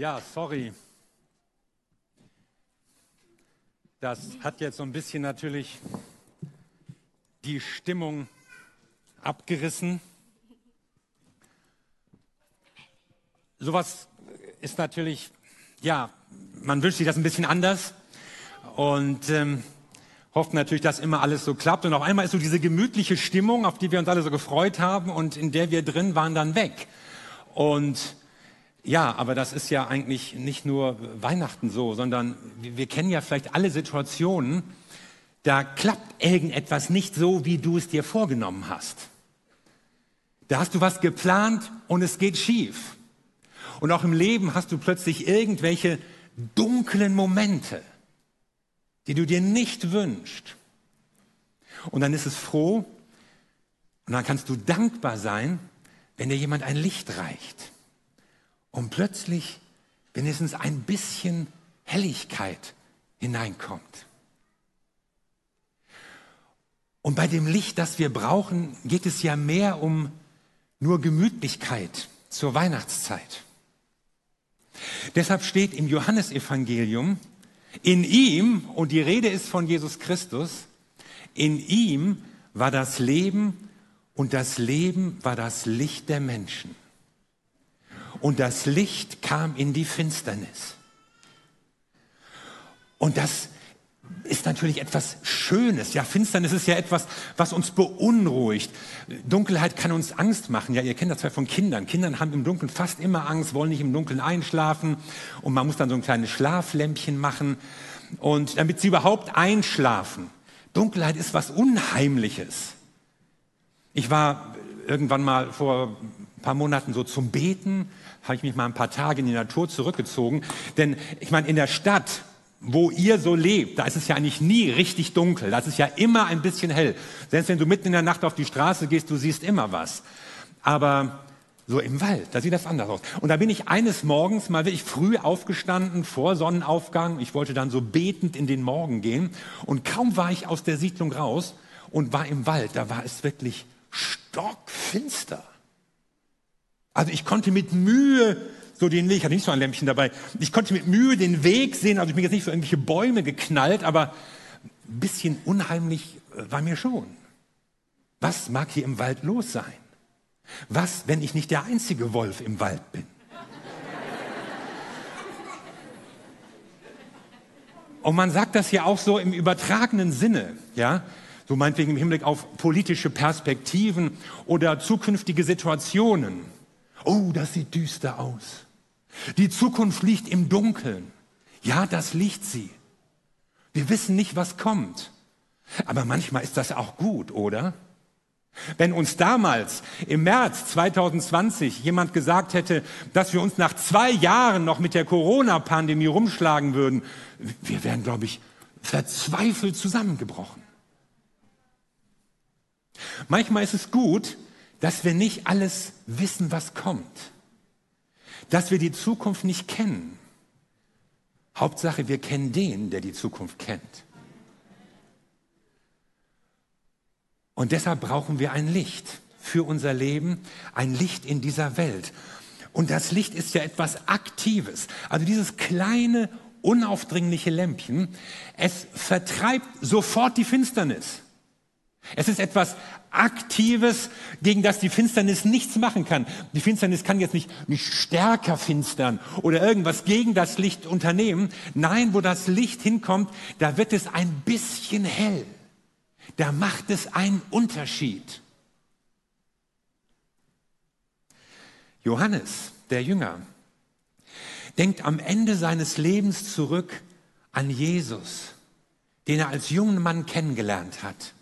Ja, sorry. Das hat jetzt so ein bisschen natürlich die Stimmung abgerissen. Sowas ist natürlich, ja, man wünscht sich das ein bisschen anders und ähm, hofft natürlich, dass immer alles so klappt. Und auf einmal ist so diese gemütliche Stimmung, auf die wir uns alle so gefreut haben und in der wir drin waren, dann weg. Und ja, aber das ist ja eigentlich nicht nur Weihnachten so, sondern wir kennen ja vielleicht alle Situationen, da klappt irgendetwas nicht so, wie du es dir vorgenommen hast. Da hast du was geplant und es geht schief. Und auch im Leben hast du plötzlich irgendwelche dunklen Momente, die du dir nicht wünschst. Und dann ist es froh und dann kannst du dankbar sein, wenn dir jemand ein Licht reicht und plötzlich wenigstens ein bisschen Helligkeit hineinkommt. Und bei dem Licht, das wir brauchen, geht es ja mehr um nur Gemütlichkeit zur Weihnachtszeit. Deshalb steht im Johannesevangelium, in ihm, und die Rede ist von Jesus Christus, in ihm war das Leben und das Leben war das Licht der Menschen und das Licht kam in die Finsternis. Und das ist natürlich etwas Schönes. Ja, Finsternis ist ja etwas, was uns beunruhigt. Dunkelheit kann uns Angst machen. Ja, ihr kennt das ja von Kindern. Kinder haben im Dunkeln fast immer Angst, wollen nicht im Dunkeln einschlafen. Und man muss dann so ein kleines Schlaflämpchen machen. Und damit sie überhaupt einschlafen. Dunkelheit ist was Unheimliches. Ich war irgendwann mal vor paar Monaten so zum Beten habe ich mich mal ein paar Tage in die Natur zurückgezogen. Denn ich meine, in der Stadt, wo ihr so lebt, da ist es ja eigentlich nie richtig dunkel. Da ist ja immer ein bisschen hell. Selbst wenn du mitten in der Nacht auf die Straße gehst, du siehst immer was. Aber so im Wald, da sieht das anders aus. Und da bin ich eines Morgens mal wirklich früh aufgestanden, vor Sonnenaufgang. Ich wollte dann so betend in den Morgen gehen. Und kaum war ich aus der Siedlung raus und war im Wald, da war es wirklich stockfinster. Also ich konnte mit Mühe so den Weg, ich hatte nicht so ein Lämpchen dabei, ich konnte mit Mühe den Weg sehen, also ich bin jetzt nicht so irgendwelche Bäume geknallt, aber ein bisschen unheimlich äh, war mir schon. Was mag hier im Wald los sein? Was, wenn ich nicht der einzige Wolf im Wald bin? Und man sagt das ja auch so im übertragenen Sinne, ja so meinetwegen im Hinblick auf politische Perspektiven oder zukünftige Situationen. Oh, das sieht düster aus. Die Zukunft liegt im Dunkeln. Ja, das liegt sie. Wir wissen nicht, was kommt. Aber manchmal ist das auch gut, oder? Wenn uns damals im März 2020 jemand gesagt hätte, dass wir uns nach zwei Jahren noch mit der Corona-Pandemie rumschlagen würden, wir wären, glaube ich, verzweifelt zusammengebrochen. Manchmal ist es gut, dass wir nicht alles wissen, was kommt. Dass wir die Zukunft nicht kennen. Hauptsache, wir kennen den, der die Zukunft kennt. Und deshalb brauchen wir ein Licht für unser Leben, ein Licht in dieser Welt. Und das Licht ist ja etwas Aktives. Also dieses kleine, unaufdringliche Lämpchen, es vertreibt sofort die Finsternis. Es ist etwas Aktives, gegen das die Finsternis nichts machen kann. Die Finsternis kann jetzt nicht, nicht stärker finstern oder irgendwas gegen das Licht unternehmen. Nein, wo das Licht hinkommt, da wird es ein bisschen hell. Da macht es einen Unterschied. Johannes, der Jünger, denkt am Ende seines Lebens zurück an Jesus, den er als jungen Mann kennengelernt hat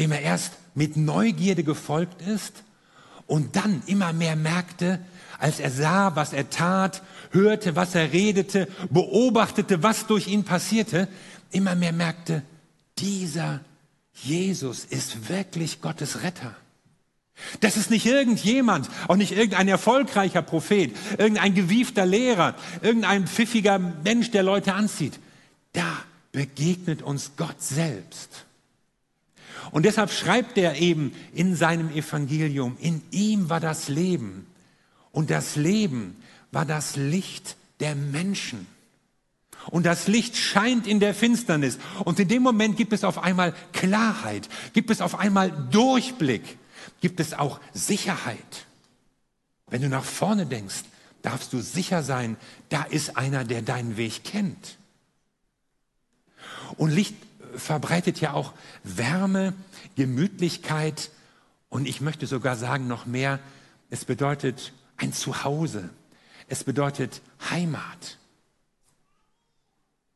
dem er erst mit Neugierde gefolgt ist und dann immer mehr merkte, als er sah, was er tat, hörte, was er redete, beobachtete, was durch ihn passierte, immer mehr merkte, dieser Jesus ist wirklich Gottes Retter. Das ist nicht irgendjemand, auch nicht irgendein erfolgreicher Prophet, irgendein gewiefter Lehrer, irgendein pfiffiger Mensch, der Leute anzieht. Da begegnet uns Gott selbst. Und deshalb schreibt er eben in seinem Evangelium, in ihm war das Leben Und das Leben war das Licht der Menschen. Und das Licht scheint in der Finsternis. Und in dem Moment gibt es auf einmal Klarheit, gibt es auf einmal Durchblick, gibt es auch Sicherheit. Wenn du nach vorne denkst, darfst du sicher sein, da ist einer, der deinen Weg kennt. Und Licht verbreitet ja auch Wärme, Gemütlichkeit und ich möchte sogar sagen noch mehr, es bedeutet ein Zuhause. Es bedeutet Heimat.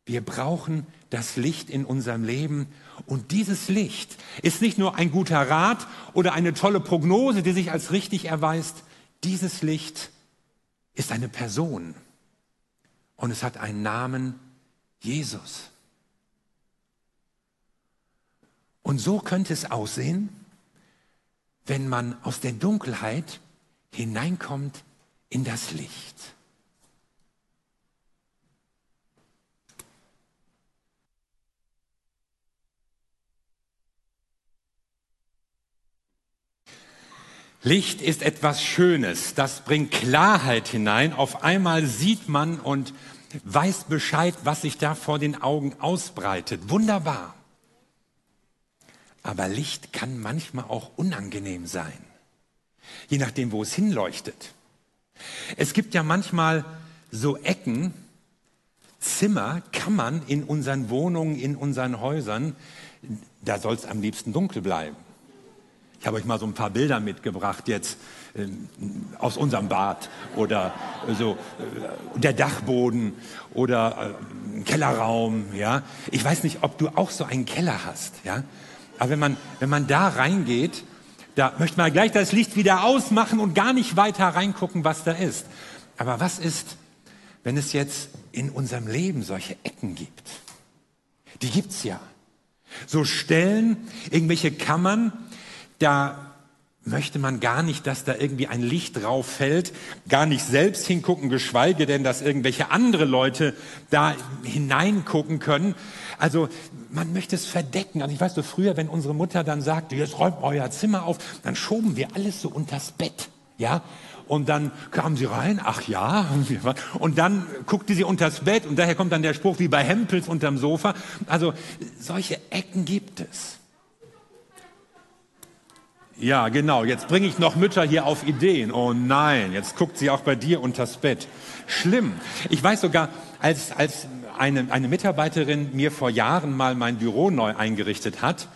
Wir brauchen das Licht in unserem Leben und dieses Licht ist nicht nur ein guter Rat oder eine tolle Prognose, die sich als richtig erweist. Dieses Licht ist eine Person und es hat einen Namen Jesus. Und so könnte es aussehen, wenn man aus der Dunkelheit hineinkommt in das Licht. Licht ist etwas Schönes, das bringt Klarheit hinein. Auf einmal sieht man und weiß Bescheid, was sich da vor den Augen ausbreitet. Wunderbar. Aber Licht kann manchmal auch unangenehm sein, je nachdem, wo es hinleuchtet. Es gibt ja manchmal so Ecken, Zimmer, Kammern in unseren Wohnungen, in unseren Häusern, da soll es am liebsten dunkel bleiben. Ich habe euch mal so ein paar Bilder mitgebracht jetzt äh, aus unserem Bad oder äh, so äh, der Dachboden oder äh, Kellerraum, ja. Ich weiß nicht, ob du auch so einen Keller hast, ja. Aber wenn man, wenn man da reingeht, da möchte man gleich das Licht wieder ausmachen und gar nicht weiter reingucken, was da ist. Aber was ist, wenn es jetzt in unserem Leben solche Ecken gibt? Die gibt's ja. So Stellen, irgendwelche Kammern, da möchte man gar nicht, dass da irgendwie ein Licht drauf fällt, gar nicht selbst hingucken, geschweige denn, dass irgendwelche andere Leute da hineingucken können. Also man möchte es verdecken. Also ich weiß so früher, wenn unsere Mutter dann sagte, jetzt räumt euer Zimmer auf, dann schoben wir alles so unters Bett, ja. Und dann kamen sie rein, ach ja, und dann guckte sie unters Bett und daher kommt dann der Spruch wie bei Hempels unterm Sofa. Also solche Ecken gibt es. Ja, genau. Jetzt bringe ich noch Mütter hier auf Ideen. Oh nein, jetzt guckt sie auch bei dir unters Bett. Schlimm. Ich weiß sogar, als, als eine, eine Mitarbeiterin mir vor Jahren mal mein Büro neu eingerichtet hat,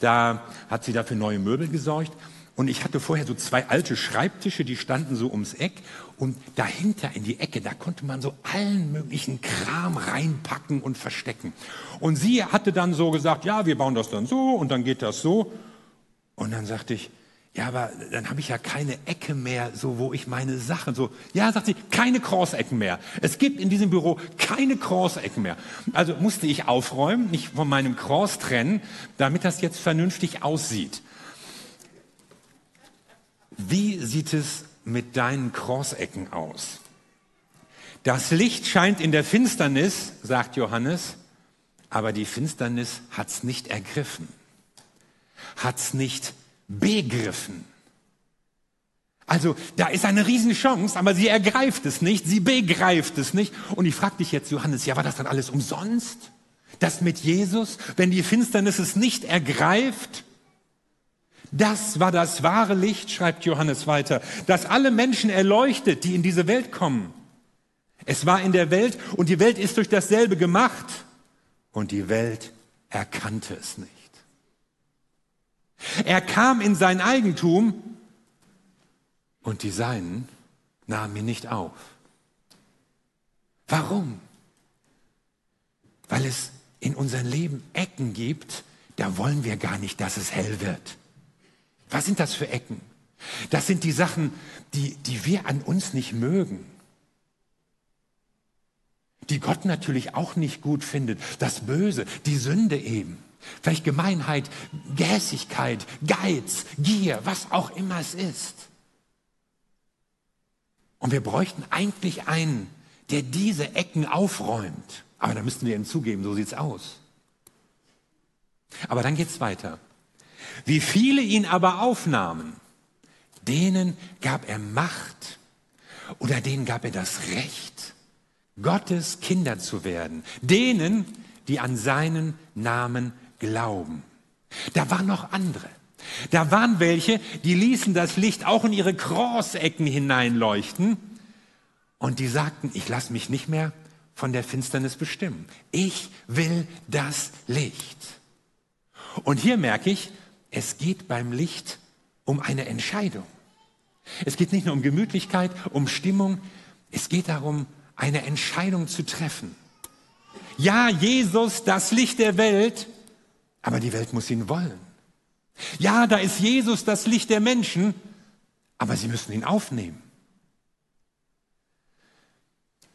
da hat sie dafür neue Möbel gesorgt. Und ich hatte vorher so zwei alte Schreibtische, die standen so ums Eck. Und dahinter in die Ecke, da konnte man so allen möglichen Kram reinpacken und verstecken. Und sie hatte dann so gesagt, ja, wir bauen das dann so und dann geht das so. Und dann sagte ich, ja, aber dann habe ich ja keine Ecke mehr, so wo ich meine Sachen so. Ja, sagt sie, keine Crossecken mehr. Es gibt in diesem Büro keine Crossecken mehr. Also musste ich aufräumen, mich von meinem Cross trennen, damit das jetzt vernünftig aussieht. Wie sieht es mit deinen Crossecken aus? Das Licht scheint in der Finsternis, sagt Johannes, aber die Finsternis hat's nicht ergriffen hat's nicht begriffen. Also da ist eine Riesenchance, aber sie ergreift es nicht, sie begreift es nicht. Und ich frage dich jetzt, Johannes, ja, war das dann alles umsonst? Das mit Jesus, wenn die Finsternis es nicht ergreift? Das war das wahre Licht, schreibt Johannes weiter, das alle Menschen erleuchtet, die in diese Welt kommen. Es war in der Welt und die Welt ist durch dasselbe gemacht und die Welt erkannte es nicht. Er kam in sein Eigentum und die Seinen nahmen ihn nicht auf. Warum? Weil es in unserem Leben Ecken gibt, da wollen wir gar nicht, dass es hell wird. Was sind das für Ecken? Das sind die Sachen, die, die wir an uns nicht mögen. Die Gott natürlich auch nicht gut findet. Das Böse, die Sünde eben. Vielleicht Gemeinheit, Gehässigkeit, Geiz, Gier, was auch immer es ist. Und wir bräuchten eigentlich einen, der diese Ecken aufräumt. Aber da müssten wir ihm zugeben, so sieht's aus. Aber dann geht's weiter. Wie viele ihn aber aufnahmen, denen gab er Macht, oder denen gab er das Recht, Gottes Kinder zu werden, denen, die an seinen Namen glauben. Da waren noch andere. Da waren welche, die ließen das Licht auch in ihre Crossecken hineinleuchten und die sagten, ich lasse mich nicht mehr von der Finsternis bestimmen. Ich will das Licht. Und hier merke ich, es geht beim Licht um eine Entscheidung. Es geht nicht nur um Gemütlichkeit, um Stimmung, es geht darum, eine Entscheidung zu treffen. Ja, Jesus, das Licht der Welt, aber die Welt muss ihn wollen. Ja, da ist Jesus, das Licht der Menschen, aber sie müssen ihn aufnehmen.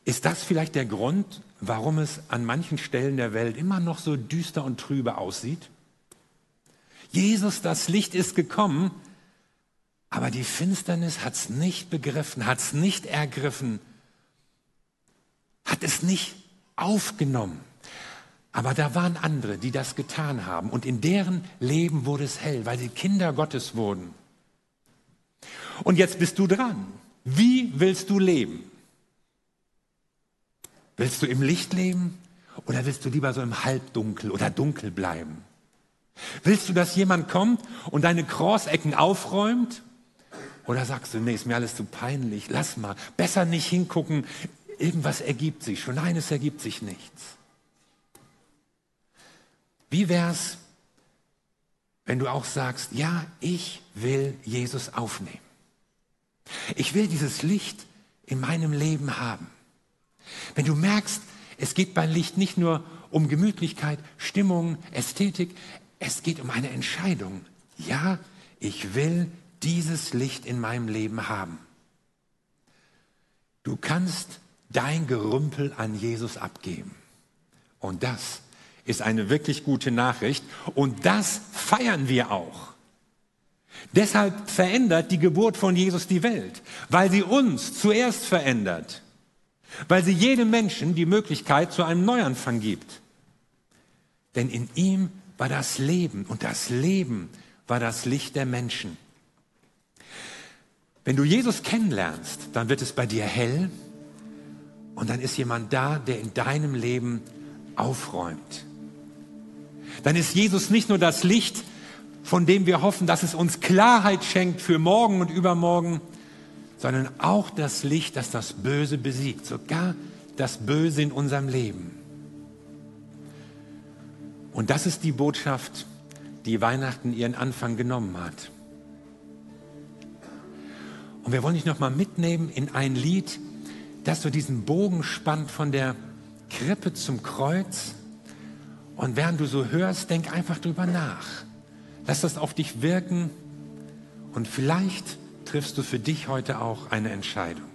Ist das vielleicht der Grund, warum es an manchen Stellen der Welt immer noch so düster und trübe aussieht? Jesus, das Licht ist gekommen, aber die Finsternis hat es nicht begriffen, hat es nicht ergriffen, hat es nicht aufgenommen. Aber da waren andere, die das getan haben und in deren Leben wurde es hell, weil sie Kinder Gottes wurden. Und jetzt bist du dran. Wie willst du leben? Willst du im Licht leben oder willst du lieber so im Halbdunkel oder dunkel bleiben? Willst du, dass jemand kommt und deine Crossecken aufräumt? Oder sagst du, nee, ist mir alles zu peinlich, lass mal, besser nicht hingucken, irgendwas ergibt sich schon. Nein, es ergibt sich nichts. Wie wär's, wenn du auch sagst, ja, ich will Jesus aufnehmen. Ich will dieses Licht in meinem Leben haben. Wenn du merkst, es geht beim Licht nicht nur um Gemütlichkeit, Stimmung, Ästhetik, es geht um eine Entscheidung. Ja, ich will dieses Licht in meinem Leben haben. Du kannst dein Gerümpel an Jesus abgeben. Und das ist eine wirklich gute Nachricht. Und das feiern wir auch. Deshalb verändert die Geburt von Jesus die Welt, weil sie uns zuerst verändert weil sie jedem Menschen die Möglichkeit zu einem Neuanfang gibt. Denn in ihm war das Leben und das Leben war das Licht der Menschen. Wenn du Jesus kennenlernst, dann wird es bei dir hell und dann ist jemand da, der in deinem Leben aufräumt. Dann ist Jesus nicht nur das Licht, von dem wir hoffen, dass es uns Klarheit schenkt für morgen und übermorgen, sondern auch das Licht, das das Böse besiegt, sogar das Böse in unserem Leben. Und das ist die Botschaft, die Weihnachten ihren Anfang genommen hat. Und wir wollen dich nochmal mitnehmen in ein Lied, das so diesen Bogen spannt von der Krippe zum Kreuz. Und während du so hörst, denk einfach drüber nach. Lass das auf dich wirken und vielleicht triffst du für dich heute auch eine Entscheidung.